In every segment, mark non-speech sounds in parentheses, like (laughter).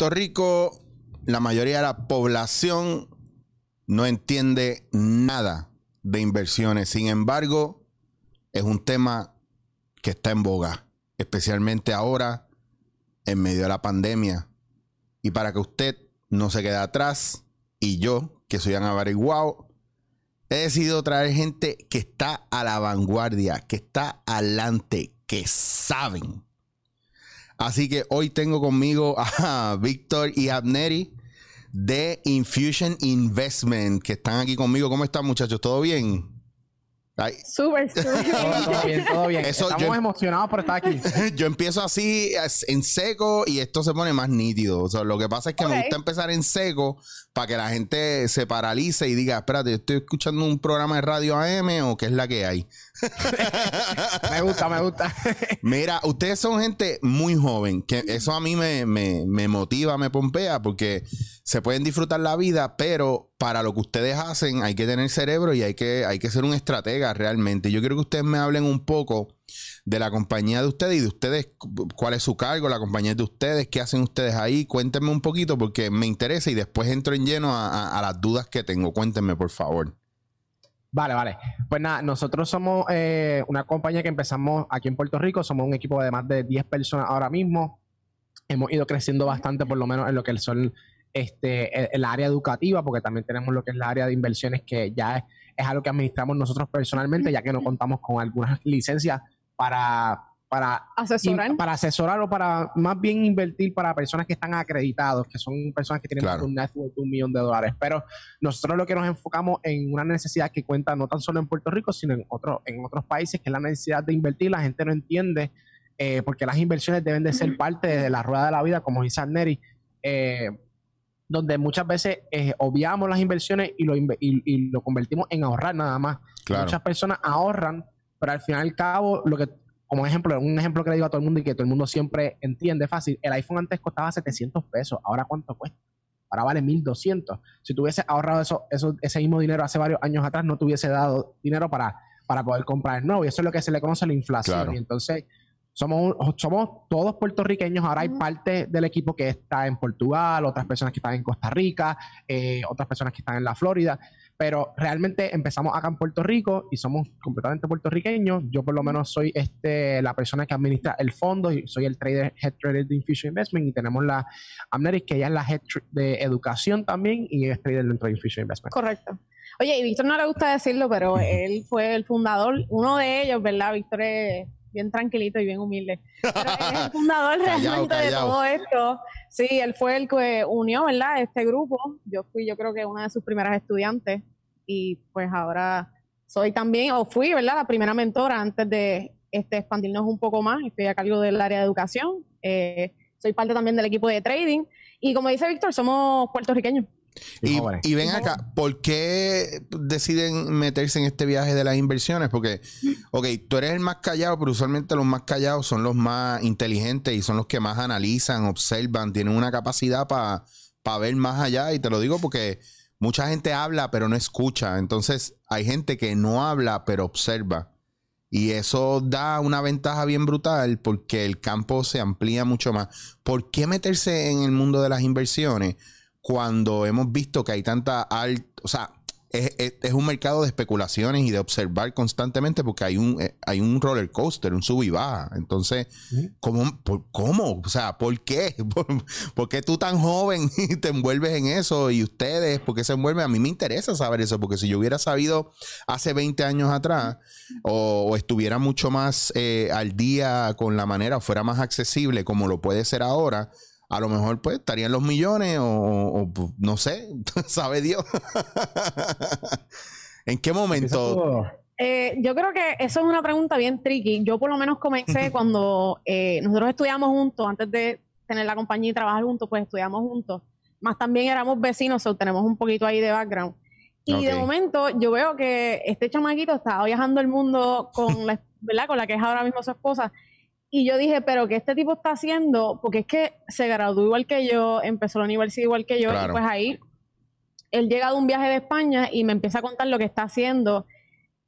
Puerto Rico, la mayoría de la población no entiende nada de inversiones. Sin embargo, es un tema que está en boga, especialmente ahora, en medio de la pandemia. Y para que usted no se quede atrás, y yo, que soy un averiguado, he decidido traer gente que está a la vanguardia, que está adelante, que saben. Así que hoy tengo conmigo a (laughs) Víctor y Abneri de Infusion Investment, que están aquí conmigo. ¿Cómo están, muchachos? ¿Todo bien? Ay, Súper, (laughs) súper. Todo bien, todo bien. Eso Estamos yo- emocionados por estar aquí. (laughs) yo empiezo así as- en seco y esto se pone más nítido. O sea, lo que pasa es que me gusta empezar en seco para que la gente se paralice y diga, espérate, ¿estoy escuchando un programa de radio AM o qué es la que hay? (laughs) Me gusta, me gusta. Mira, ustedes son gente muy joven, que eso a mí me, me- me motiva, me pompea, porque se pueden disfrutar la vida, pero para lo que ustedes hacen hay que tener cerebro y hay que, hay que ser un estratega realmente. Yo quiero que ustedes me hablen un poco de la compañía de ustedes y de ustedes, cu- cuál es su cargo, la compañía de ustedes, qué hacen ustedes ahí. Cuéntenme un poquito porque me interesa y después entro en lleno a las dudas que tengo. Cuéntenme, por favor. Vale, vale. Pues nada, nosotros somos eh, una compañía que empezamos aquí en Puerto Rico. Somos un equipo de más de 10 personas ahora mismo. Hemos ido creciendo bastante, por lo menos en lo que son este, el, el área educativa, porque también tenemos lo que es la área de inversiones, que ya es, es algo que administramos nosotros personalmente, ya que no contamos con algunas licencias para, para Asesorar. in- para asesorar o para más bien invertir para personas que están acreditados, que son personas que tienen Claro. un network de un millón de dólares. Pero nosotros lo que nos enfocamos en una necesidad que cuenta no tan solo en Puerto Rico, sino en, otro, en otros países, que es la necesidad de invertir. La gente no entiende eh, porque las inversiones deben de ser parte de la rueda de la vida, como dice Neri, donde muchas veces eh, obviamos las inversiones y lo, inve- y- y lo convertimos en ahorrar nada más. Claro. Muchas personas ahorran, pero al final y al cabo, lo que, como ejemplo, un ejemplo que le digo a todo el mundo y que todo el mundo siempre entiende fácil, el iPhone antes costaba 700 pesos, ahora cuánto cuesta? Ahora vale 1200. Si tuviese ahorrado eso, eso, ese mismo dinero hace varios años atrás, no te hubiese dado dinero para, para poder comprar el nuevo. Y eso es lo que se le conoce la inflación. Claro. Y entonces, somos, un- somos todos puertorriqueños. Ahora hay Ujú. parte del equipo que está en Portugal, otras personas que están en Costa Rica, eh, otras personas que están en la Florida. Pero realmente empezamos acá en Puerto Rico y somos completamente puertorriqueños. Yo por lo menos soy este, la persona que administra el fondo y soy el trader, head trader de Infusion Investment y tenemos la Amneris, que ella es la head de educación también y es trader dentro de Infusion Investment. Correcto. Oye, y Víctor no le gusta decirlo, pero él fue el fundador, uno de ellos, ¿verdad? Víctor es bien tranquilito y bien humilde. (laughs) Pero él es el fundador Callao, realmente de callao. todo esto. Sí, él fue el que unió, ¿verdad? Este grupo. Yo fui, yo creo que una de sus primeras estudiantes y pues ahora soy también, o fui, ¿verdad? La primera mentora antes de este, expandirnos un poco más. Estoy a cargo del área de educación. Eh, soy parte también del equipo de trading. Y como dice Víctor, somos puertorriqueños. Y, ven acá, ¿por qué deciden meterse en este viaje de las inversiones? Porque, ok, tú eres el más callado, pero usualmente los más callados son los más inteligentes y son los que más analizan, observan, tienen una capacidad para ver más allá. Y te lo digo porque mucha gente habla, pero no escucha. Entonces, hay gente que no habla, pero observa. Y eso da una ventaja bien brutal porque el campo se amplía mucho más. ¿Por qué meterse en el mundo de las inversiones cuando hemos visto que hay tanta alta, o sea, es, es- es un mercado de especulaciones y de observar constantemente porque hay un, eh, hay un roller coaster, un sub y baja. Entonces. ¿cómo, por- ¿cómo? O sea, ¿por qué? (laughs) ¿Por, por qué tú tan joven (laughs) y te envuelves en eso? Y ustedes, ¿por qué se envuelven? A mí me interesa saber eso, porque si yo hubiera sabido hace 20 años atrás o, o estuviera mucho más eh, al día con la manera, o fuera más accesible como lo puede ser ahora, a lo mejor pues estarían los millones o, o, pues, no sé, (laughs) sabe Dios. ¿En qué momento? Eh, yo creo que eso es una pregunta bien tricky. Yo por lo menos comencé cuando eh, nosotros estudiamos juntos, antes de tener la compañía y trabajar juntos, pues estudiamos juntos. Más también éramos vecinos, o tenemos un poquito ahí de background. Y de Ok. momento yo veo que este chamaquito estaba viajando el mundo con la, ¿verdad? con la que es ahora mismo su esposa. Y yo dije, pero ¿qué este tipo está haciendo? Porque es que se graduó igual que yo, empezó la universidad igual que yo, Claro. y pues ahí él llega de un viaje de España y me empieza a contar lo que está haciendo.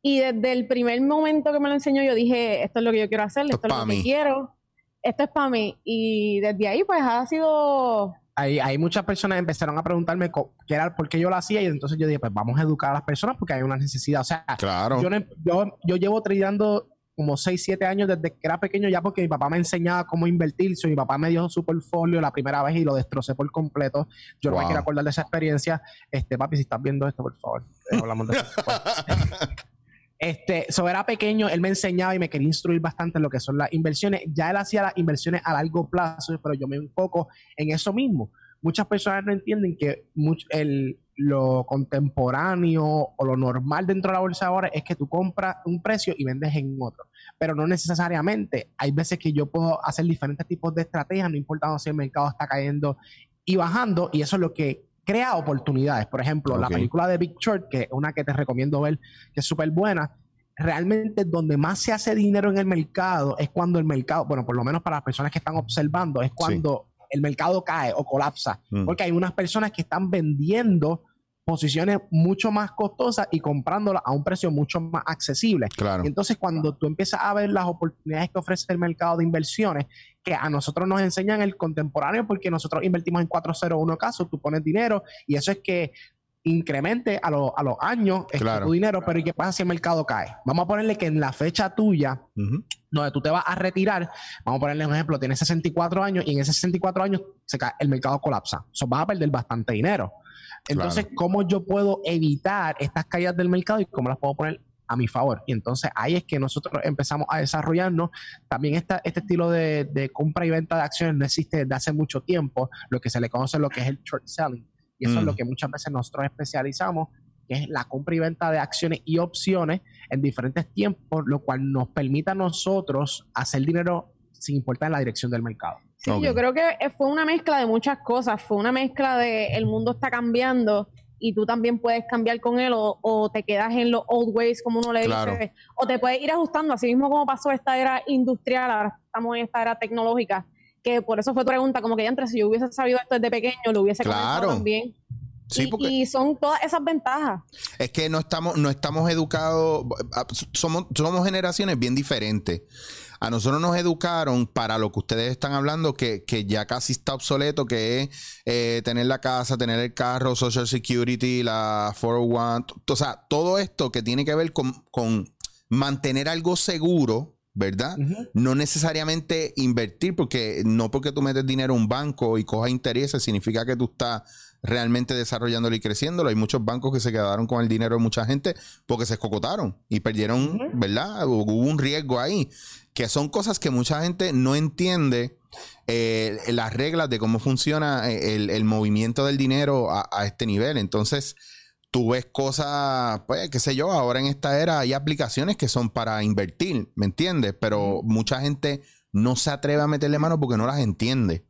Y desde el primer momento que me lo enseñó, yo dije, esto es lo que yo quiero hacer, esto, Esto es lo que mí. quiero, esto es para mí. Y desde ahí, pues ha sido Hay, hay muchas personas empezaron a preguntarme qué era, por qué yo lo hacía y entonces yo dije, pues vamos a educar a las personas porque hay una necesidad. O sea, Claro. yo, no- yo, yo llevo tradando como 6, 7 años desde que era pequeño ya porque mi papá me enseñaba cómo invertir. Mi papá me dio su portfolio la primera vez y lo destrocé por completo. Yo no me Wow. quiero acordar de esa experiencia. Este, papi, si estás viendo esto, por favor, eh, hablamos de eso. (laughs) Este, so era pequeño, él me enseñaba y me quería instruir bastante en lo que son las inversiones. Ya él hacía las inversiones a largo plazo, pero yo me enfoco en eso mismo. Muchas personas no entienden que much- el, lo contemporáneo o lo normal dentro de la bolsa ahora es que tú compras un precio y vendes en otro. Pero no necesariamente. Hay veces que yo puedo hacer diferentes tipos de estrategias, no importando si el mercado está cayendo y bajando, y eso es lo que crea oportunidades. Por ejemplo, la película de Big Short, que es una que te recomiendo ver, que es súper buena, realmente donde más se hace dinero en el mercado es cuando el mercado, bueno, por lo menos para las personas que están observando, es cuando el mercado cae o colapsa. Mm. Porque hay unas personas que están vendiendo posiciones mucho más costosas y comprándolas a un precio mucho más accesible. Claro. Y entonces cuando tú empiezas a ver las oportunidades que ofrece el mercado de inversiones, que a nosotros nos enseñan el contemporáneo porque nosotros invertimos en 401 casos, tú pones dinero y eso es que incremente a, lo- a los años este, Claro. tu dinero, pero ¿y qué pasa si el mercado cae? Vamos a ponerle que en la fecha tuya donde tú te vas a retirar, vamos a ponerle un ejemplo, tienes 64 años y en esos 64 años se cae, el mercado colapsa. So, vas a perder bastante dinero. Entonces, Claro. ¿cómo yo puedo evitar estas caídas del mercado y cómo las puedo poner a mi favor? Y entonces ahí es que nosotros empezamos a desarrollarnos. También esta, este estilo de, de compra y venta de acciones no existe desde hace mucho tiempo, lo que se le conoce lo que es el short selling. Y eso Mm. es lo que muchas veces nosotros especializamos, que es la compra y venta de acciones y opciones en diferentes tiempos, lo cual nos permite a nosotros hacer dinero sin importar la dirección del mercado. Sí, yo creo que eh, fue una mezcla de muchas cosas. Fue una mezcla de el mundo está cambiando y tú también puedes cambiar con él o, o te quedas en los old ways, como uno le Claro. dice, o te puedes ir ajustando, así mismo como pasó esta era industrial, ahora estamos en esta era tecnológica, que por eso fue tu pregunta, como que ya entre si yo hubiese sabido esto desde pequeño, lo hubiese Claro. también. Sí, y, porque y son todas esas ventajas. es que no estamos, no estamos educados, somos, somos generaciones bien diferentes. A nosotros nos educaron para lo que ustedes están hablando, que, que ya casi está obsoleto, que es eh, tener la casa, tener el carro, Social Security, la 401, t- o sea, todo esto que tiene que ver con, con mantener algo seguro, ¿verdad? No necesariamente invertir, porque no porque tú metes dinero a un banco y cojas intereses, significa que tú estás realmente desarrollándolo y creciéndolo. Hay muchos bancos que se quedaron con el dinero de mucha gente porque se escocotaron y perdieron, Ujú. ¿verdad? Hubo un riesgo ahí, que son cosas que mucha gente no entiende. eh, las reglas de cómo funciona eh, el, el movimiento del dinero a, a este nivel. Entonces, tú ves cosas, pues, qué sé yo, ahora en esta era hay aplicaciones que son para invertir, ¿me entiendes? Pero mucha gente no se atreve a meterle mano porque no las entiende.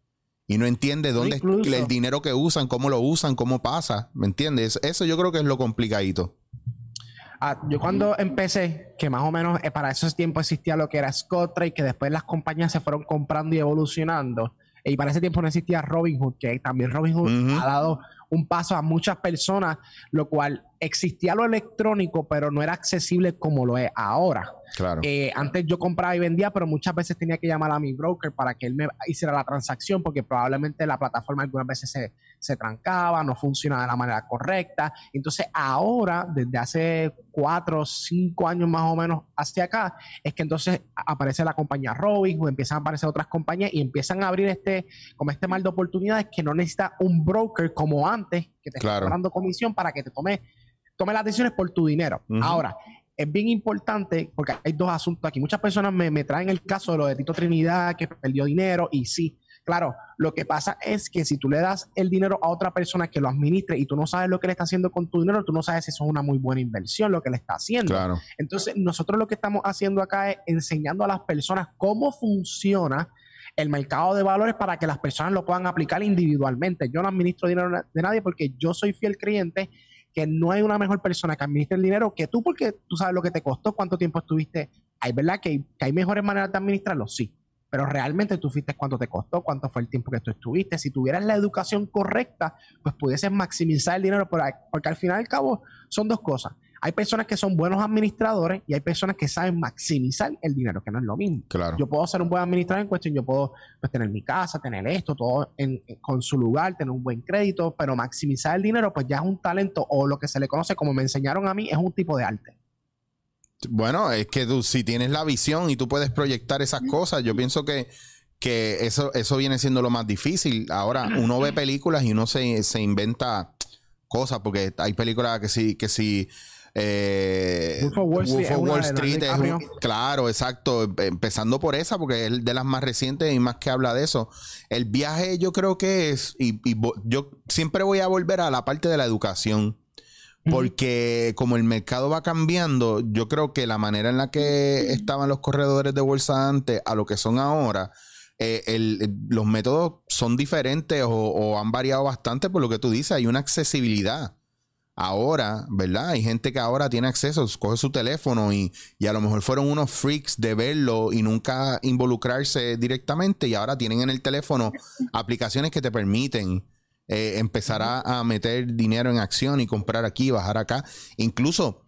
Y no entiende dónde es el dinero que usan, cómo lo usan, cómo pasa, ¿me entiendes? Eso yo creo que es lo complicadito. Ah, yo cuando empecé, que más o menos eh, para esos tiempos existía lo que era Scott Trade, que después las compañías se fueron comprando y evolucionando. Y para ese tiempo no existía Robinhood, que también Robinhood Ujú. ha dado un paso a muchas personas, lo cual existía lo electrónico, pero no era accesible como lo es ahora. Claro. Eh, antes yo compraba y vendía, pero muchas veces tenía que llamar a mi broker para que él me hiciera la transacción, porque probablemente la plataforma algunas veces se, se trancaba, no funcionaba de la manera correcta. Entonces ahora, desde hace cuatro o cinco años más o menos hacia acá, es que entonces aparece la compañía Robinhood, empiezan a aparecer otras compañías y empiezan a abrir este, como este mal de oportunidades que no necesita un broker como antes, que te Claro. está dando comisión para que te tome, tome las decisiones por tu dinero. Ahora, es bien importante porque hay dos asuntos aquí. Muchas personas me, me traen el caso de lo de Tito Trinidad, que perdió dinero, y sí, claro, lo que pasa es que si tú le das el dinero a otra persona que lo administre y tú no sabes lo que le está haciendo con tu dinero, tú no sabes si eso es una muy buena inversión, lo que le está haciendo. Claro. Entonces, nosotros lo que estamos haciendo acá es enseñando a las personas cómo funciona el mercado de valores para que las personas lo puedan aplicar individualmente. Yo no administro dinero de nadie porque yo soy fiel creyente que no hay una mejor persona que administre el dinero que tú porque tú sabes lo que te costó, cuánto tiempo estuviste. Hay verdad que hay, que hay mejores maneras de administrarlo, sí. Pero realmente tú fuiste cuánto te costó, cuánto fue el tiempo que tú estuviste. Si tuvieras la educación correcta, pues pudieses maximizar el dinero, porque al final y al cabo son dos cosas. Hay personas que son buenos administradores y hay personas que saben maximizar el dinero, que no es lo mismo. Claro. Yo puedo ser un buen administrador en cuestión, yo puedo pues, tener mi casa, tener esto, todo en- en- con su lugar, tener un buen crédito, pero maximizar el dinero, pues ya es un talento o lo que se le conoce como me enseñaron a mí, es un tipo de arte. Bueno, es que tú, si tienes la visión y tú puedes proyectar esas cosas, yo pienso que, que eso, eso viene siendo lo más difícil. Ahora, uno ve películas y uno se, se inventa cosas, porque hay películas que sí, que sí. Eh, Wolf of Wall Street Wolf es of Wall Street es un- claro, exacto. em- Empezando por esa, porque es de las más recientes y más que habla de eso. El viaje, yo creo que es, y, y yo siempre voy a volver a la parte de la educación. Porque como el mercado va cambiando, yo creo que la manera en la que estaban los corredores de bolsa antes a lo que son ahora, eh, el- el- los métodos son diferentes o, o han variado bastante por lo que tú dices. Hay una accesibilidad. Ahora, ¿verdad? Hay gente que ahora tiene acceso, coge su teléfono y, y a lo mejor fueron unos freaks de verlo y nunca involucrarse directamente y ahora tienen en el teléfono (laughs) aplicaciones que te permiten eh, empezar a, a meter dinero en acción y comprar aquí, bajar acá. Incluso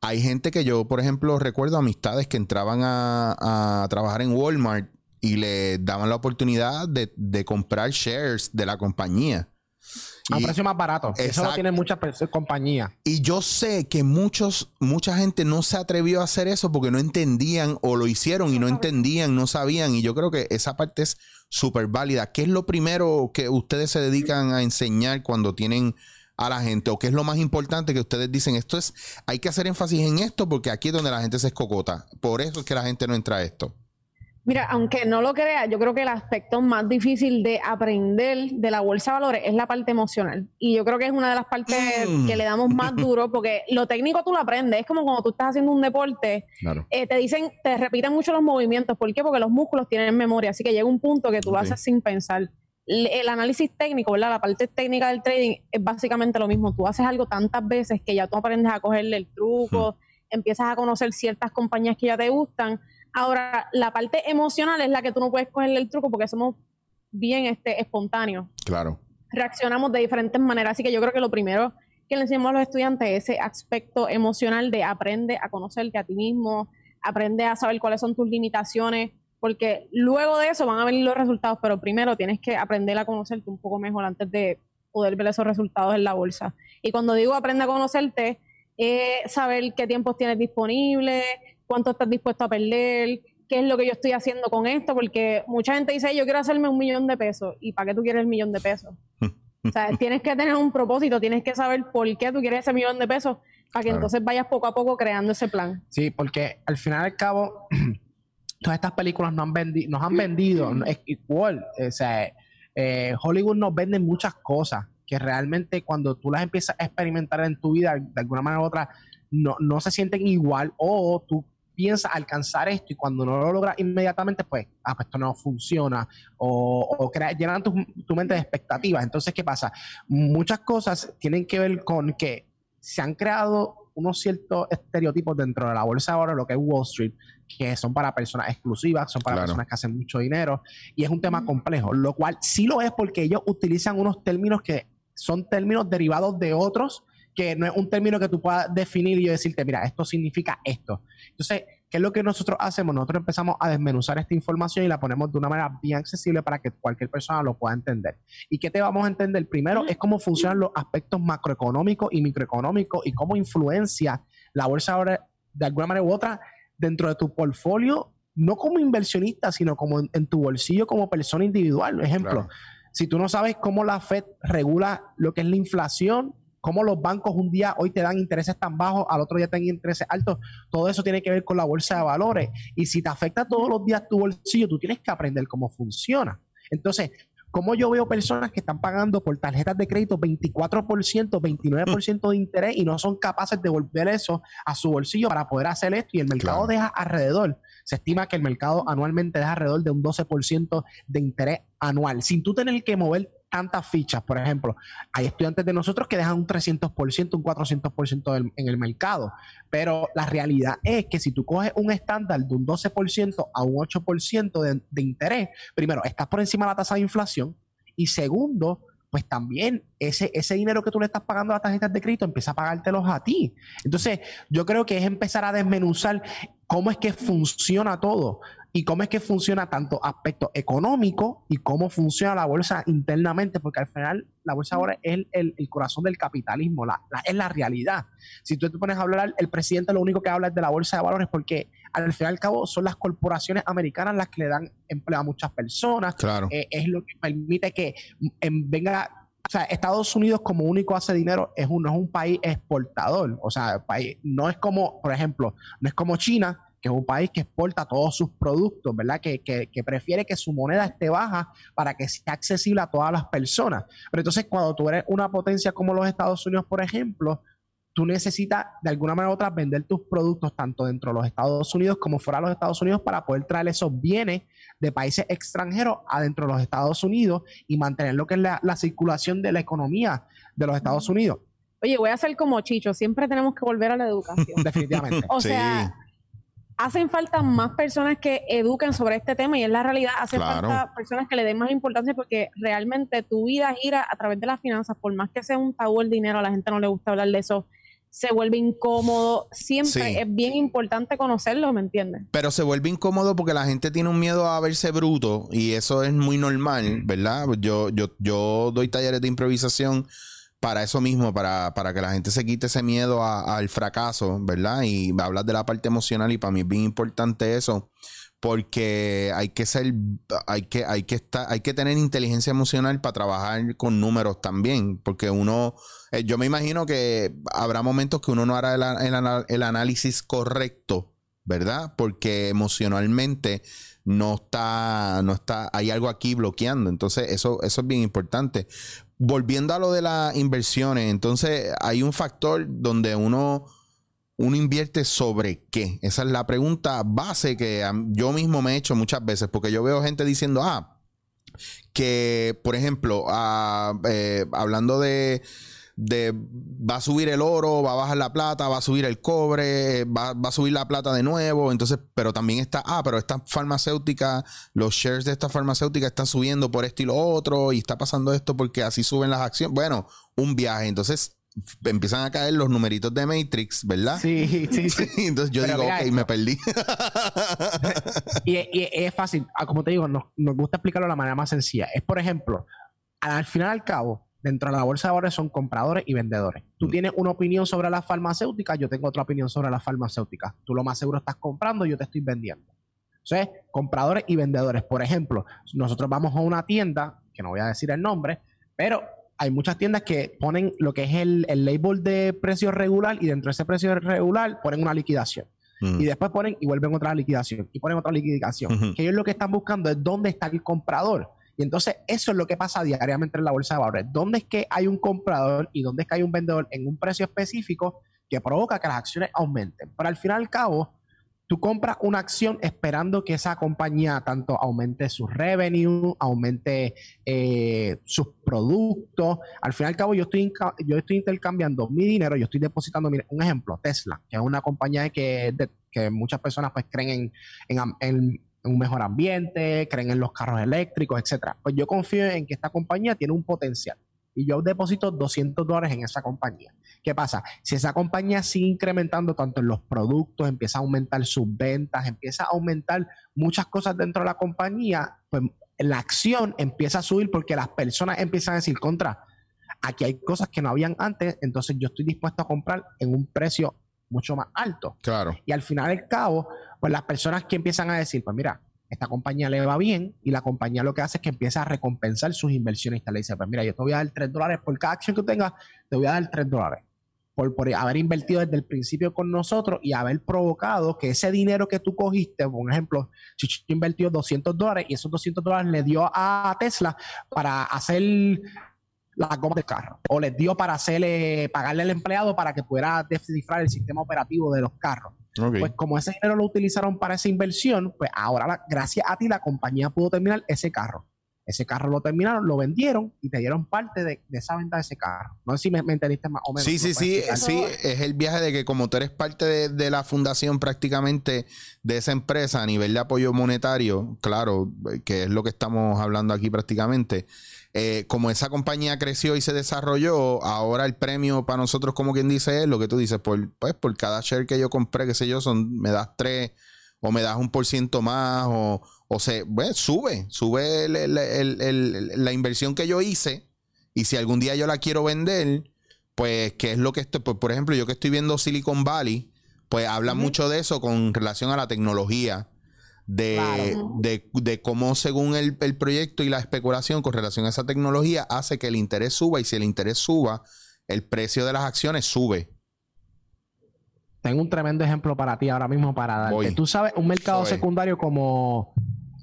hay gente que yo, por ejemplo, recuerdo amistades que entraban a, a trabajar en Walmart y le daban la oportunidad de, de comprar shares de la compañía. A un Y- precio más barato. Eso lo tienen muchas compañías. y yo sé que muchos, mucha gente no se atrevió a hacer eso porque no entendían o lo hicieron y no entendían, no sabían. Y yo creo que esa parte es súper válida. ¿Qué es lo primero que ustedes se dedican a enseñar cuando tienen a la gente? ¿O qué es lo más importante que ustedes dicen? Esto es, hay que hacer énfasis en esto porque aquí es donde la gente se escocota. Por eso es que la gente no entra a esto. Mira, aunque no lo crea, yo creo que el aspecto más difícil de aprender de la bolsa de valores es la parte emocional. Y yo creo que es una de las partes Mm. que le damos más (laughs) duro, porque lo técnico tú lo aprendes. Es como cuando tú estás haciendo un deporte, Claro. eh, te dicen, te repiten mucho los movimientos. ¿Por qué? Porque los músculos tienen memoria. Así que llega un punto que tú lo haces sin pensar. El análisis técnico, ¿verdad? La parte técnica del trading es básicamente lo mismo. Tú haces algo tantas veces que ya tú aprendes a cogerle el truco, empiezas a conocer ciertas compañías que ya te gustan. Ahora, la parte emocional es la que tú no puedes cogerle el truco porque somos bien este, espontáneos Claro. reaccionamos de diferentes maneras. Así que yo creo que lo primero que le enseñamos a los estudiantes es ese aspecto emocional de aprende a conocerte a ti mismo, aprende a saber cuáles son tus limitaciones, porque luego de eso van a venir los resultados, pero primero tienes que aprender a conocerte un poco mejor antes de poder ver esos resultados en la bolsa. Y cuando digo aprende a conocerte, es saber qué tiempos tienes disponibles, cuánto estás dispuesto a perder, qué es lo que yo estoy haciendo con esto, porque mucha gente dice, yo quiero hacerme un millón de pesos. ¿Y para qué tú quieres el millón de pesos? (laughs) O sea, tienes que tener un propósito, tienes que saber por qué tú quieres ese millón de pesos para que Claro. entonces vayas poco a poco creando ese plan. Sí, porque al final y al cabo, (clears throat) todas estas películas nos han, vendi- nos han vendido, no- es igual, o sea, eh, Hollywood nos vende muchas cosas que realmente cuando tú las empiezas a experimentar en tu vida, de alguna manera u otra, no, no se sienten igual o tú piensas alcanzar esto y cuando no lo logras inmediatamente, pues, ah, pues esto no funciona o, o crea- llenan tu, tu mente de expectativas. Entonces, ¿qué pasa? Muchas cosas tienen que ver con que se han creado unos ciertos estereotipos dentro de la bolsa ahora, lo que es Wall Street, que son para personas exclusivas, son para Claro. personas que hacen mucho dinero, y es un tema complejo, lo cual sí lo es porque ellos utilizan unos términos que son términos derivados de otros, que no es un término que tú puedas definir y yo decirte, mira, esto significa esto. Entonces, ¿qué es lo que nosotros hacemos? Nosotros empezamos a desmenuzar esta información y la ponemos de una manera bien accesible para que cualquier persona lo pueda entender. ¿Y qué te vamos a entender? Primero es cómo funcionan los aspectos macroeconómicos y microeconómicos y cómo influencia la bolsa ahora de alguna manera u otra dentro de tu portfolio, no como inversionista, sino como en, en tu bolsillo como persona individual. Ejemplo, Claro. si tú no sabes cómo la Fed regula lo que es la inflación, cómo los bancos un día hoy te dan intereses tan bajos, al otro día te dan intereses altos, todo eso tiene que ver con la bolsa de valores. Y si te afecta todos los días tu bolsillo, tú tienes que aprender cómo funciona. Entonces, como yo veo personas que están pagando por tarjetas de crédito 24%, 29% de interés y no son capaces de devolver eso a su bolsillo para poder hacer esto y el mercado Claro. deja alrededor, se estima que el mercado anualmente deja alrededor de un 12% de interés anual, sin tú tener que mover tantas fichas. Por ejemplo, hay estudiantes de nosotros que dejan un 300%, un 400% del- en el mercado, pero la realidad es que si tú coges un estándar de un 12% a un 8% de, de interés, primero, estás por encima de la tasa de inflación y segundo, pues también ese, ese dinero que tú le estás pagando a las tarjetas de crédito empieza a pagártelos a ti. Entonces, yo creo que es empezar a desmenuzar cómo es que funciona todo y cómo es que funciona tanto aspecto económico y cómo funciona la bolsa internamente, porque al final la bolsa ahora es el, corazón del capitalismo, la, es la realidad. Si tú te pones a hablar, el presidente lo único que habla es de la bolsa de valores porque al fin y al cabo son las corporaciones americanas las que le dan empleo a muchas personas. Claro. Eh, es lo que permite que venga o sea, Estados Unidos como único hace dinero es un, no es un país exportador. O sea, país, no es como, por ejemplo, no es como China, que es un país que exporta todos sus productos, ¿verdad? Que, que, que, prefiere que su moneda esté baja para que sea accesible a todas las personas. Pero entonces, cuando tú eres una potencia como los Estados Unidos, por ejemplo, tú necesitas de alguna manera u otra vender tus productos tanto dentro de los Estados Unidos como fuera de los Estados Unidos para poder traer esos bienes de países extranjeros adentro de los Estados Unidos y mantener lo que es la, circulación de la economía de los Estados Unidos. Oye, voy a hacer como Chicho, siempre tenemos que volver a la educación. (laughs) Definitivamente. o sea, hacen falta más personas que eduquen sobre este tema y en la realidad hacen falta personas que le den más importancia porque realmente tu vida gira a través de las finanzas, por más que sea un tabú el dinero, a la gente no le gusta hablar de eso se vuelve incómodo. Siempre es bien importante conocerlo, ¿me entiendes? Pero se vuelve incómodo porque la gente tiene un miedo a verse bruto y eso es muy normal, ¿verdad? Yo, yo, yo doy talleres de improvisación para eso mismo, para, para que la gente se quite ese miedo al fracaso, ¿verdad? Y hablar de la parte emocional y para mí es bien importante eso porque hay que ser, hay que, hay que estar, hay que tener inteligencia emocional para trabajar con números también, porque uno, eh, yo me imagino que habrá momentos que uno no hará el, análisis correcto, ¿verdad? Porque emocionalmente no está, no está, hay algo aquí bloqueando. Entonces, eso, eso es bien importante. Volviendo a lo de las inversiones, entonces hay un factor donde uno uno invierte sobre qué? Esa es la pregunta base que yo mismo me he hecho muchas veces, porque yo veo gente diciendo, ah, que, por ejemplo, ah, eh, hablando de, de, va a subir el oro, va a bajar la plata, va a subir el cobre, va, va, a subir la plata de nuevo, entonces, pero también está, ah, pero esta farmacéutica, los shares de esta farmacéutica están subiendo por esto y lo otro, y está pasando esto porque así suben las acciones. Bueno, un viaje, entonces empiezan a caer los numeritos de Matrix, ¿verdad? Sí, sí, sí. (laughs) Entonces yo digo, ok, me perdí. y, es fácil, ah, como te digo, nos, gusta explicarlo de la manera más sencilla. Es, por ejemplo, al final al cabo, dentro de la bolsa de valores son compradores y vendedores. Tú mm. tienes una opinión sobre las farmacéuticas, yo tengo otra opinión sobre las farmacéuticas. Tú lo más seguro estás comprando, yo te estoy vendiendo. Entonces, compradores y vendedores. Por ejemplo, nosotros vamos a una tienda, que no voy a decir el nombre, pero hay muchas tiendas que ponen lo que es el, label de precio regular y dentro de ese precio regular ponen una liquidación. Mm. Y después ponen y vuelven otra liquidación y ponen otra liquidación. Que ellos lo que están buscando es dónde está el comprador. Y entonces eso es lo que pasa diariamente en la bolsa de valores. ¿Dónde es que hay un comprador y dónde es que hay un vendedor en un precio específico que provoca que las acciones aumenten? Pero al fin y al cabo, tú compras una acción esperando que esa compañía tanto aumente su revenue, aumente eh, sus productos. Al fin y al cabo, yo estoy, yo estoy intercambiando mi dinero, yo estoy depositando, un ejemplo, Tesla, que es una compañía que, que muchas personas pues creen en, un mejor ambiente, creen en los carros eléctricos, etcétera. Pues yo confío en que esta compañía tiene un potencial y yo deposito 200 dólares en esa compañía. ¿Qué pasa? Si esa compañía sigue incrementando tanto en los productos, empieza a aumentar sus ventas, empieza a aumentar muchas cosas dentro de la compañía, pues la acción empieza a subir porque las personas empiezan a decir contra, aquí hay cosas que no habían antes, entonces yo estoy dispuesto a comprar en un precio mucho más alto. Claro. Y al final del cabo, pues las personas que empiezan a decir, pues mira, esta compañía le va bien y la compañía lo que hace es que empieza a recompensar sus inversionistas. Le dice, pues mira, yo te voy a dar 3 dólares por cada acción que tengas, te voy a dar 3 dólares por, haber invertido desde el principio con nosotros y haber provocado que ese dinero que tú cogiste, por ejemplo, Chicho invirtió 200 dólares y esos 200 dólares le dio a Tesla para hacer la goma del carro o le dio para hacerle, pagarle al empleado para que pudiera descifrar el sistema operativo de los carros. Pues como ese dinero lo utilizaron para esa inversión, pues ahora gracias a ti la compañía pudo terminar ese carro. Ese carro lo terminaron, lo vendieron y te dieron parte de, de esa venta de ese carro. No sé si me, me entendiste más o menos. Sí, ¿Me sí, sí, sí, es el viaje de que como tú eres parte de, de la fundación prácticamente de esa empresa a nivel de apoyo monetario, claro, que es lo que estamos hablando aquí prácticamente, eh, como esa compañía creció y se desarrolló, ahora el premio para nosotros, como quien dice, es lo que tú dices, por, pues, por cada share que yo compré, qué sé yo, son, me das tres o me das un por ciento más o, o se, pues, sube, sube el- el- el- el- la inversión que yo hice y si algún día yo la quiero vender, pues, ¿qué es lo que estoy? Pues, por ejemplo, yo que estoy viendo Silicon Valley, pues habla mucho de eso con relación a la tecnología, de, Claro. de, de cómo según el, el proyecto y la especulación con relación a esa tecnología hace que el interés suba y si el interés suba, el precio de las acciones sube. Tengo un tremendo ejemplo para ti ahora mismo para darte. Voy. Tú sabes, un mercado Soy. secundario como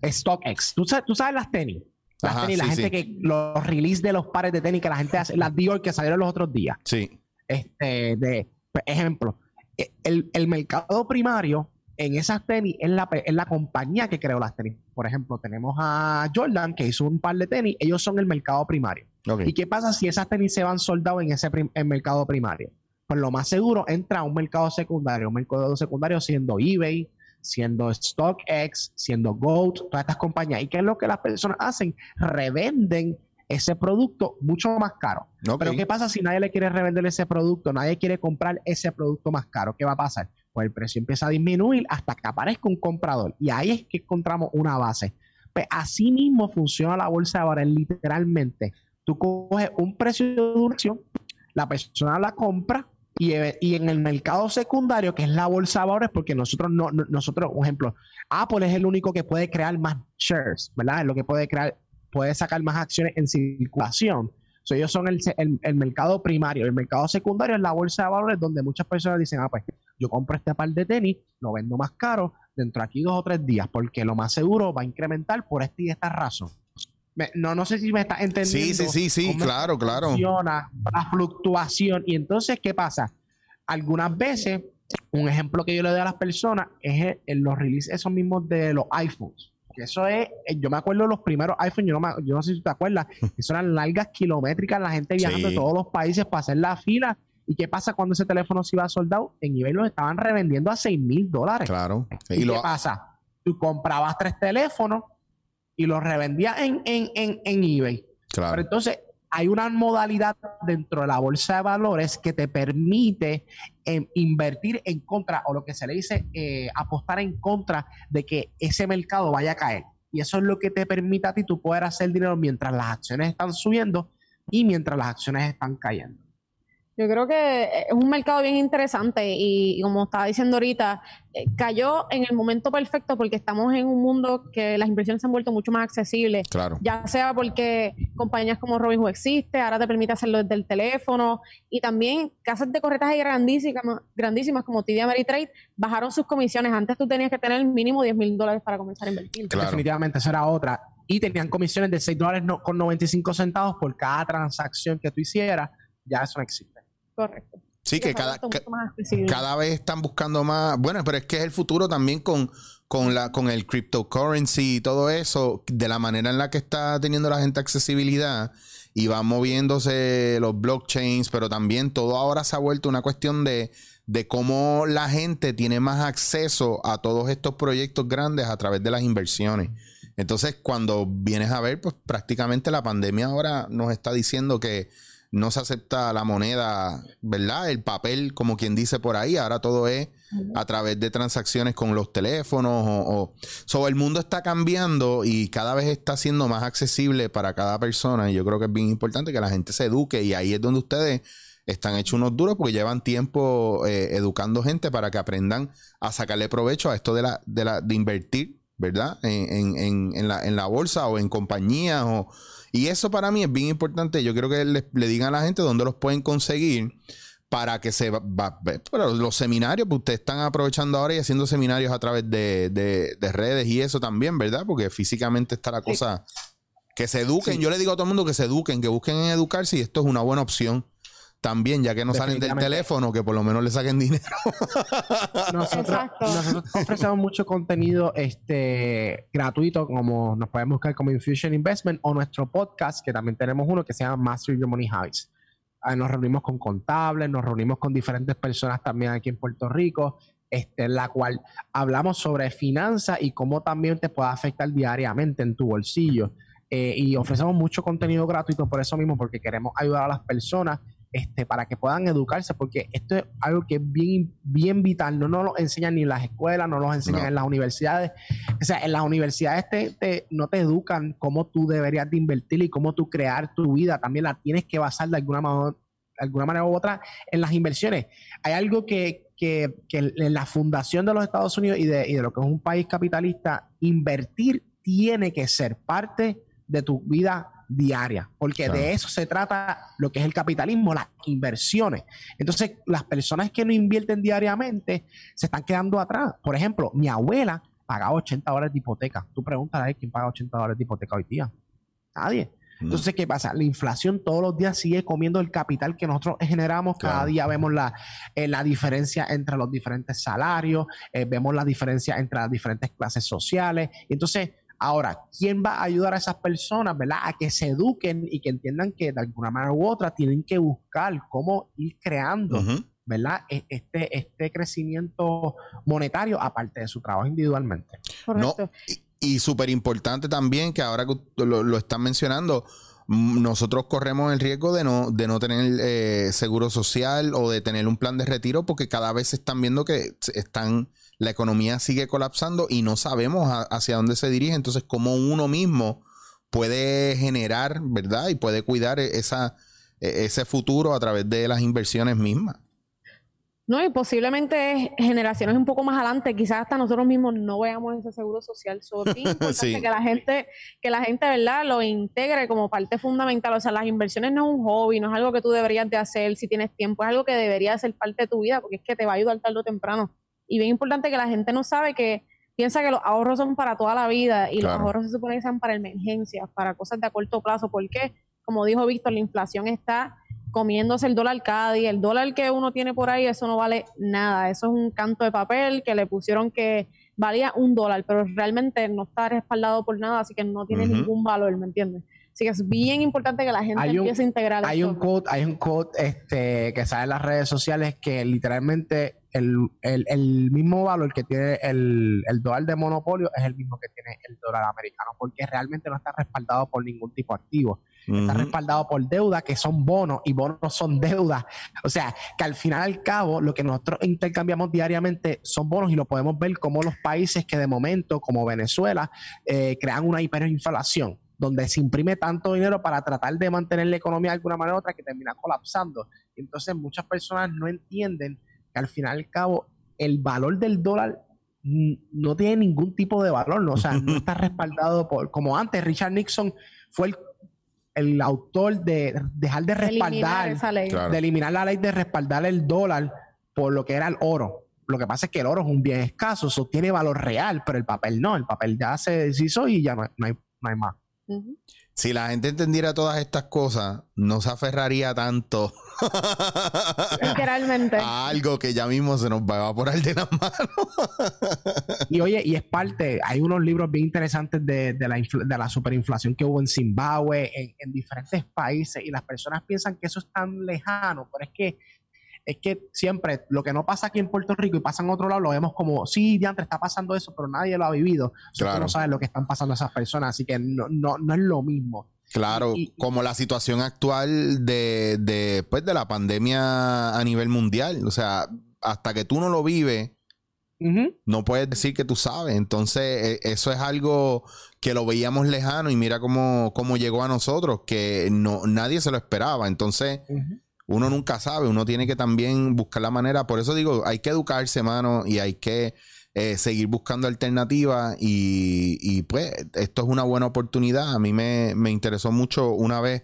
StockX. ¿Tú sabes, tú sabes las tenis. Las Ajá, tenis, la gente sí. que los release de los pares de tenis que la gente hace, las Dior que salieron los otros días. Sí, Este, de ejemplo, e- el, el mercado primario en esas tenis es la, es la compañía que creó las tenis. Por ejemplo, tenemos a Jordan que hizo un par de tenis, ellos son el mercado primario. ¿Y qué pasa si esas tenis se van soldados en ese en mercado primario? Pues lo más seguro entra a un mercado secundario, un mercado secundario siendo eBay, siendo StockX, siendo Goat, todas estas compañías. ¿Y qué es lo que las personas hacen? Revenden ese producto mucho más caro. Pero ¿qué pasa si nadie le quiere revender ese producto? Nadie quiere comprar ese producto más caro. ¿Qué va a pasar? Pues el precio empieza a disminuir hasta que aparezca un comprador. Y ahí es que encontramos una base. Pues así mismo funciona la bolsa de valores literalmente. Tú coges un precio de una acción, la persona la compra y, e- y en el mercado secundario, que es la bolsa de valores, porque nosotros no, no- nosotros, por ejemplo, Apple es el único que puede crear más shares, ¿verdad? Es lo que puede crear, puede sacar más acciones en circulación. So, ellos son el, el- el mercado primario. El mercado secundario es la bolsa de valores donde muchas personas dicen, ah, pues yo compro este par de tenis, lo vendo más caro dentro de aquí dos o tres días, porque lo más seguro va a incrementar por esta y esta razón. Me- no, no sé si me estás entendiendo. Sí, sí, sí, sí, claro, que claro. funciona la fluctuación. Y entonces, ¿qué pasa? Algunas veces, un ejemplo que yo le doy a las personas es el- el- los releases esos mismos de los iPhones. Que eso es, eh, yo me acuerdo de los primeros iPhones, yo no, me- yo no sé si te acuerdas, (laughs) eso eran largas kilométricas, la gente viajando Sí. de todos los países para hacer la fila. ¿Y qué pasa cuando ese teléfono se iba soldado? En eBay los estaban revendiendo a 6 mil dólares. Claro. ¿Y, Y lo- qué pasa? Tú comprabas tres teléfonos y los revendías en, en, en, en eBay. Pero claro. entonces hay una modalidad dentro de la bolsa de valores que te permite em, invertir en contra, o lo que se le dice, eh, apostar en contra de que ese mercado vaya a caer. Y eso es lo que te permite a ti tú poder hacer dinero mientras las acciones están subiendo y mientras las acciones están cayendo. Yo creo que es un mercado bien interesante y, y como estaba diciendo ahorita, eh, cayó en el momento perfecto porque estamos en un mundo que las inversiones se han vuelto mucho más accesibles, Claro. ya sea porque compañías como Robinhood existe, ahora te permite hacerlo desde el teléfono y también casas de corretaje grandísimas, grandísimas como TD Ameritrade bajaron sus comisiones. Antes tú tenías que tener mínimo 10 mil dólares para comenzar a invertir. Claro. Definitivamente, eso era otra. Y tenían comisiones de 6 dólares no- con 95 centavos por cada transacción que tú hicieras. Ya eso no existe. Correcto. Sí, que cada, cada vez están buscando más. Bueno, pero es que es el futuro también con, con, la, con el cryptocurrency y todo eso, de la manera en la que está teniendo la gente accesibilidad y van moviéndose los blockchains, pero también todo ahora se ha vuelto una cuestión de, de cómo la gente tiene más acceso a todos estos proyectos grandes a través de las inversiones. Entonces, cuando vienes a ver, pues prácticamente la pandemia ahora nos está diciendo que no se acepta la moneda, ¿verdad? El papel, como quien dice por ahí, ahora todo es a través de transacciones con los teléfonos o, o- so, el mundo está cambiando y cada vez está siendo más accesible para cada persona y yo creo que es bien importante que la gente se eduque y ahí es donde ustedes están hechos unos duros porque llevan tiempo eh, educando gente para que aprendan a sacarle provecho a esto de la de, la, de invertir, ¿verdad? En, en- en- en la, en la bolsa o en compañías o y eso para mí es bien importante. Yo quiero que le, le digan a la gente dónde los pueden conseguir para que se va, va- pero los seminarios, pues ustedes están aprovechando ahora y haciendo seminarios a través de, de- de redes y eso también, ¿verdad? Porque físicamente está la cosa. Que se eduquen. Sí. Yo le digo a todo el mundo que se eduquen, que busquen en educarse y esto es una buena opción también, ya que no salen del teléfono, que por lo menos le saquen dinero. (laughs) Nosotros, Exacto. nosotros ofrecemos mucho contenido este, gratuito, como nos pueden buscar como Infusion Investment o nuestro podcast, que también tenemos uno que se llama Master Your Money Habits. Ahí nos reunimos con contables, nos reunimos con diferentes personas también aquí en Puerto Rico, este, en la cual hablamos sobre finanzas y cómo también te puede afectar diariamente en tu bolsillo. Eh, y ofrecemos mucho contenido gratuito por eso mismo, porque queremos ayudar a las personas este, para que puedan educarse, porque esto es algo que es bien, bien vital. No nos lo enseñan ni en las escuelas, no nos enseñan No. en las universidades. O sea, en las universidades te, te- no te educan cómo tú deberías de invertir y cómo tú crear tu vida. También la tienes que basar de alguna, ma- de alguna manera u otra en las inversiones. Hay algo que, que- que en la fundación de los Estados Unidos y de, y de lo que es un país capitalista, invertir tiene que ser parte de tu vida diaria, porque Claro. de eso se trata lo que es el capitalismo, las inversiones. Entonces, las personas que no invierten diariamente se están quedando atrás. Por ejemplo, mi abuela pagaba 80 dólares de hipoteca. Tú preguntas a quién paga 80 dólares de hipoteca hoy día. Nadie. Entonces, ¿qué pasa? La inflación todos los días sigue comiendo el capital que nosotros generamos. Cada Claro. día vemos la, eh, la diferencia entre los diferentes salarios, eh, vemos la diferencia entre las diferentes clases sociales. Entonces, ahora, ¿quién va a ayudar a esas personas, verdad? A que se eduquen y que entiendan que de alguna manera u otra tienen que buscar cómo ir creando. ¿verdad? E- Este, este crecimiento monetario aparte de su trabajo individualmente. Correcto. Y, y súper importante también que ahora que lo, lo están mencionando, mm, nosotros corremos el riesgo de no, de no tener eh, seguro social o de tener un plan de retiro porque cada vez se están viendo que se- están, la economía sigue colapsando y no sabemos a- hacia dónde se dirige. Entonces, cómo uno mismo puede generar, ¿verdad? Y puede cuidar e- esa, e- ese futuro a través de las inversiones mismas. No, y posiblemente generaciones un poco más adelante, quizás hasta nosotros mismos no veamos ese seguro social. So, es bien (laughs) importante Sí. que la gente, que la gente, ¿verdad?, lo integre como parte fundamental. O sea, las inversiones no es un hobby, no es algo que tú deberías de hacer si tienes tiempo, es algo que debería ser parte de tu vida, porque es que te va a ayudar tarde o temprano. Y bien importante que la gente no sabe que piensa que los ahorros son para toda la vida y Claro. los ahorros se supone que sean para emergencias, para cosas de a corto plazo. porque Como dijo Víctor, la inflación está comiéndose el dólar cada día. El dólar que uno tiene por ahí, eso no vale nada. Eso es un canto de papel que le pusieron que valía un dólar, pero realmente no está respaldado por nada, así que no tiene ningún valor, ¿me entiendes? Así que es bien importante que la gente Hay un- empiece a integrar Hay esto. un quote, hay un quote este, que sale en las redes sociales que literalmente el, el- el mismo valor que tiene el, el dólar de monopolio es el mismo que tiene el dólar americano, porque realmente no está respaldado por ningún tipo de activo. Está respaldado por deuda, que son bonos, y bonos son deuda. O sea, que al final al cabo, lo que nosotros intercambiamos diariamente son bonos, y lo podemos ver como los países que de momento, como Venezuela, eh, crean una hiperinflación, donde se imprime tanto dinero para tratar de mantener la economía de alguna manera u otra que termina colapsando. Entonces, muchas personas no entienden que al final al cabo, el valor del dólar no tiene ningún tipo de valor, ¿no? o sea, no está (laughs) respaldado por, como antes, Richard Nixon fue el el autor de dejar de Eliminar respaldar, esa ley. Claro. de eliminar la ley de respaldar el dólar por lo que era el oro. Lo que pasa es que el oro es un bien escaso, eso tiene valor real, pero el papel no, el papel ya se deshizo y ya no, hay- no hay, no hay más. Si la gente entendiera todas estas cosas, no se aferraría tanto Literalmente. a algo que ya mismo se nos va a evaporar de las manos. Y oye, y es parte, hay unos libros bien interesantes de, de la, infla- de la superinflación que hubo en Zimbabue, en, en diferentes países, y las personas piensan que eso es tan lejano, pero es que es que siempre lo que no pasa aquí en Puerto Rico y pasa en otro lado lo vemos como, sí, diantre, está pasando eso, pero nadie lo ha vivido. Tú Claro. no sabes lo que están pasando esas personas, así que no, no, no es lo mismo. Claro, Y- y- como la situación actual de, de, pues, de la pandemia a nivel mundial. O sea, hasta que tú no lo vives, no puedes decir que tú sabes. Entonces, eh, eso es algo que lo veíamos lejano y mira cómo, cómo llegó a nosotros, que no, nadie se lo esperaba. Entonces. Uno nunca sabe, uno tiene que también buscar la manera. Por eso digo, hay que educarse, mano, y hay que eh, seguir buscando alternativas. Y, y, pues, esto es una buena oportunidad. A mí me, me interesó mucho una vez.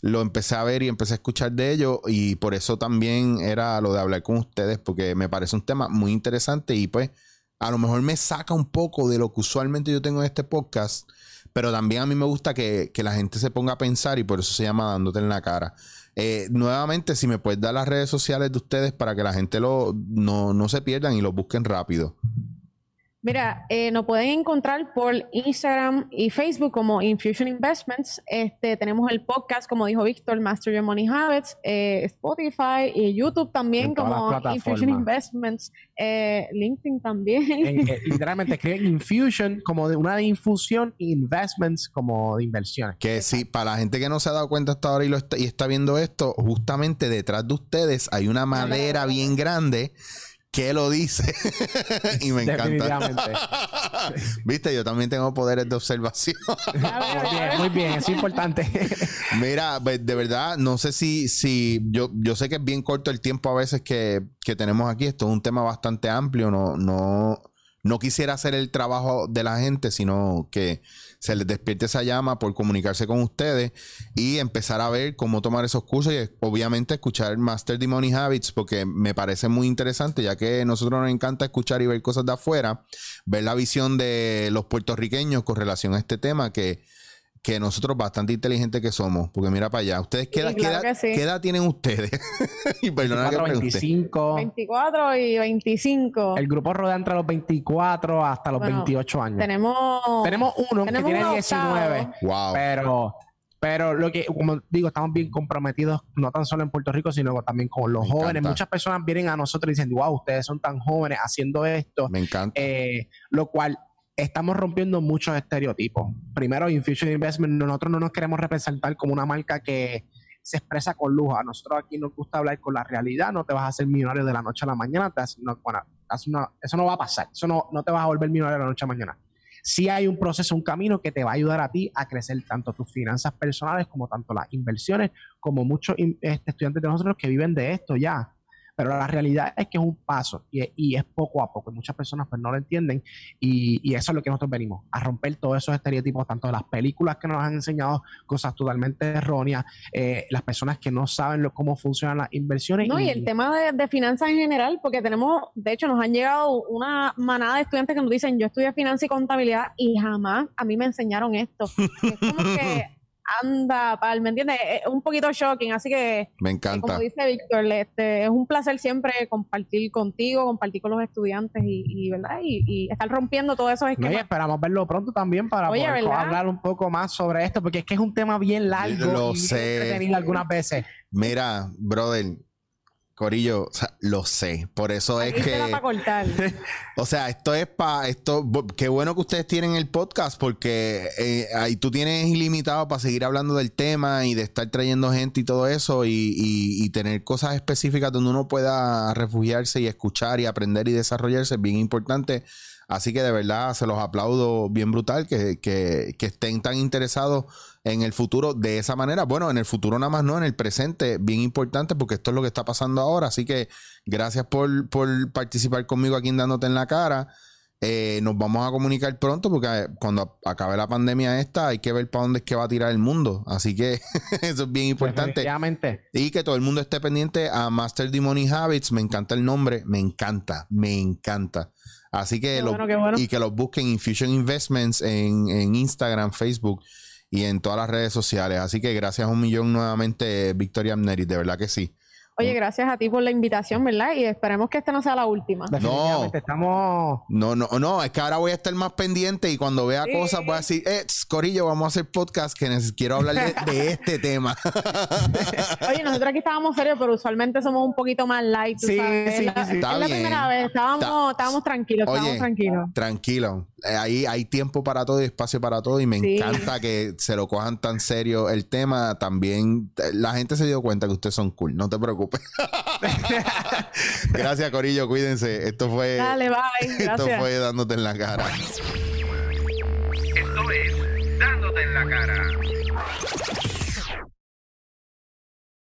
Lo empecé a ver y empecé a escuchar de ello y por eso también era lo de hablar con ustedes porque me parece un tema muy interesante y pues a lo mejor me saca un poco de lo que usualmente yo tengo en este podcast, pero también a mí me gusta que, que la gente se ponga a pensar y por eso se llama dándote en la cara. Eh, nuevamente, si me puedes dar las redes sociales de ustedes para que la gente lo, no, no se pierdan y lo busquen rápido. Mira, eh, nos pueden encontrar por Instagram y Facebook como Infusion Investments. Este, tenemos el podcast, como dijo Víctor, Master Your Money Habits, eh, Spotify y YouTube también como. Infusion Investments, eh, LinkedIn también. En- eh, (laughs) literalmente escriben infusion como de una de infusión y investments como de inversiones. Que sí, para la gente que no se ha dado cuenta hasta ahora y, lo está, y está viendo esto, justamente detrás de ustedes hay una madera bien grande que lo dice. (laughs) y me encanta. (laughs) Viste, yo también tengo poderes de observación. Muy bien, muy bien, es importante. (laughs) Mira, pues, de verdad, no sé si, si yo, yo sé que es bien corto el tiempo a veces que, que tenemos aquí. Esto es un tema bastante amplio. No, no, no quisiera hacer el trabajo de la gente, sino que se les despierte esa llama por comunicarse con ustedes y empezar a ver cómo tomar esos cursos y obviamente escuchar Master the Habits porque me parece muy interesante ya que a nosotros nos encanta escuchar y ver cosas de afuera, ver la visión de los puertorriqueños con relación a este tema que que nosotros bastante inteligentes que somos, porque mira para allá, ustedes qué, Sí, edad, qué claro edad- que sí. qué edad tienen ustedes? (laughs) y perdona que 24, pregunte. 25. 24 y 25. El grupo rodea entre los 24 hasta los Bueno, 28 años. Tenemos, Tenemos uno tenemos que tiene un 19. octavo. Wow. Pero, pero lo que, como digo, estamos bien comprometidos, no tan solo en Puerto Rico, sino también con los Me jóvenes. encanta. Muchas personas vienen a nosotros y dicen, wow, ustedes son tan jóvenes haciendo esto, Me encanta. eh, lo cual estamos rompiendo muchos estereotipos. Primero, Infusion Investment, nosotros no nos queremos representar como una marca que se expresa con lujo. A nosotros aquí nos gusta hablar con la realidad, no te vas a hacer millonario de la noche a la mañana, bueno, eso no va a pasar, eso no, no te vas a volver millonario de la noche a la mañana. Sí hay un proceso, un camino que te va a ayudar a ti a crecer tanto tus finanzas personales como tanto las inversiones, como muchos este, estudiantes de nosotros que viven de esto ya. Pero la realidad es que es un paso y, y es poco a poco. Muchas personas pues no lo entienden y, y eso es lo que nosotros venimos, a romper todos esos estereotipos, tanto de las películas que nos han enseñado cosas totalmente erróneas, eh, las personas que no saben lo- cómo funcionan las inversiones. No, y el tema de, de finanzas en general, porque tenemos, de hecho, nos han llegado una manada de estudiantes que nos dicen, yo estudié finanzas y contabilidad y jamás a mí me enseñaron esto. (laughs) Es como que anda, pal, ¿me entiendes? Es un poquito shocking, así que, Me eh, encanta. como dice Víctor, este, es un placer siempre compartir contigo, compartir con los estudiantes y, y, ¿verdad? Y, y estar rompiendo todos esos No, y esquemas. esperamos verlo pronto también para Oye, poder ¿verdad? hablar un poco más sobre esto, porque es que es un tema bien largo Lo y sé. entretenido algunas veces. Mira, brother, Corillo, o sea, lo sé. Por eso es que. para cortar. (laughs) O sea, esto es para esto. Qué bueno que ustedes tienen el podcast porque eh, ahí tú tienes ilimitado para seguir hablando del tema y de estar trayendo gente y todo eso y, y- y tener cosas específicas donde uno pueda refugiarse y escuchar y aprender y desarrollarse es bien importante. Así que de verdad se los aplaudo bien brutal que, que- que estén tan interesados en el futuro de esa manera. Bueno, en el futuro nada más no, en el presente, bien importante porque esto es lo que está pasando ahora. Así que gracias por, por participar conmigo aquí en Dándote en la Cara. Eh, nos vamos a comunicar pronto porque eh, cuando acabe la pandemia esta hay que ver para dónde es que va a tirar el mundo. Así que (laughs) eso es bien importante. Y que todo el mundo esté pendiente a Master the Money Habits. Me encanta el nombre. Me encanta. Me encanta. Así que lo- bueno. y que los busquen Infusion Investments en, en Instagram, Facebook y en todas las redes sociales. Así que gracias un millón nuevamente, Victoria Amneri. De verdad que sí. Oye, gracias a ti por la invitación, ¿verdad? Y esperemos que esta no sea la última. Definitivamente estamos. No, no, no, es que ahora voy a estar más pendiente y cuando vea Sí. cosas voy a decir, eh, Corillo, vamos a hacer podcast que quiero hablar de, de este tema. (laughs) Oye, nosotros aquí estábamos serios, pero usualmente somos un poquito más light. tú Sí, sabes. sí, es la, sí. Está es la bien. primera vez, estábamos, estábamos tranquilos, Oye, estábamos tranquilos. Tranquilo, Eh, ahí hay tiempo para todo y espacio para todo y me Sí. encanta que se lo cojan tan serio el tema. También eh, la gente se dio cuenta que ustedes son cool, no te preocupes. (laughs) Gracias, Corillo, cuídense. Esto fue, Dale, bye. esto Gracias. fue dándote en la cara. Esto es Dándote en la cara.